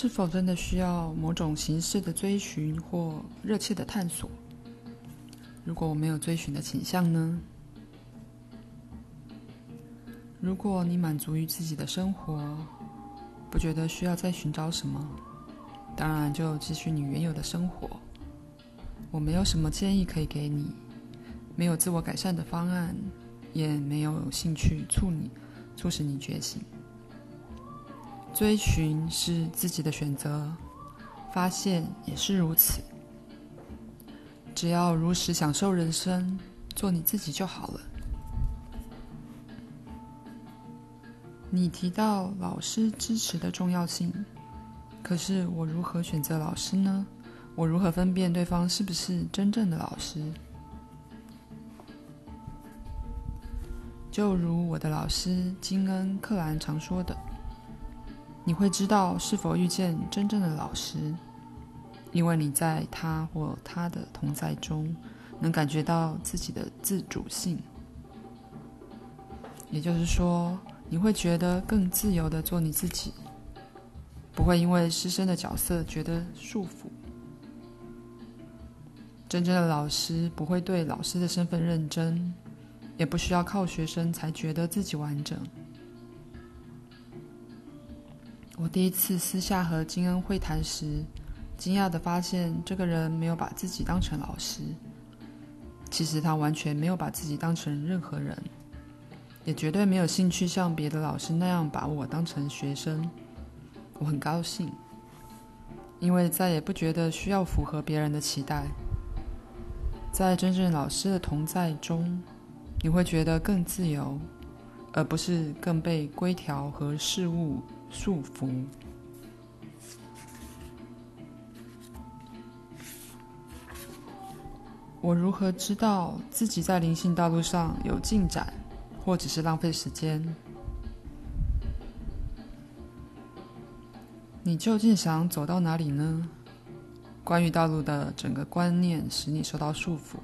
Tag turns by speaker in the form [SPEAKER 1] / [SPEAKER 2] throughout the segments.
[SPEAKER 1] 是否真的需要某种形式的追寻或热切的探索？如果我没有追寻的倾向呢？如果你满足于自己的生活，不觉得需要再寻找什么，当然就继续你原有的生活。我没有什么建议可以给你，没有自我改善的方案，也没有兴趣促你、促使你觉醒。追寻是自己的选择，发现也是如此。只要如实享受人生，做你自己就好了。你提到老师支持的重要性，可是我如何选择老师呢？我如何分辨对方是不是真正的老师？就如我的老师金恩·克兰常说的。你会知道是否遇见真正的老师，因为你在他或他的同在中，能感觉到自己的自主性。也就是说，你会觉得更自由地做你自己，不会因为师生的角色觉得束缚。真正的老师不会对老师的身份认真，也不需要靠学生才觉得自己完整。我第一次私下和金恩会谈时，惊讶地发现，这个人没有把自己当成老师。其实他完全没有把自己当成任何人，也绝对没有兴趣像别的老师那样把我当成学生。我很高兴，因为再也不觉得需要符合别人的期待。在真正老师的同在中，你会觉得更自由，而不是更被规条和事物束缚。我如何知道自己在灵性道路上有进展，或只是浪费时间？你究竟想走到哪里呢？关于道路的整个观念使你受到束缚，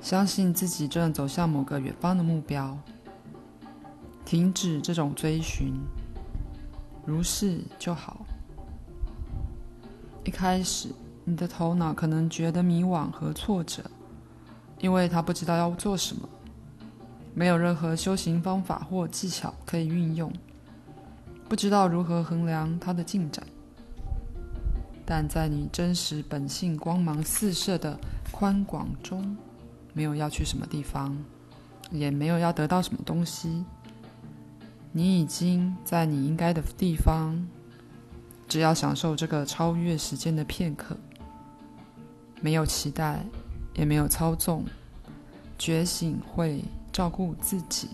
[SPEAKER 1] 相信自己正走向某个远方的目标。停止这种追寻。如是就好。一开始，你的头脑可能觉得迷惘和挫折，因为他不知道要做什么，没有任何修行方法或技巧可以运用，不知道如何衡量他的进展。但在你真实本性光芒四射的宽广中，没有要去什么地方，也没有要得到什么东西。你已经在你应该的地方，只要享受这个超越时间的片刻，没有期待，也没有操纵，觉醒会照顾自己。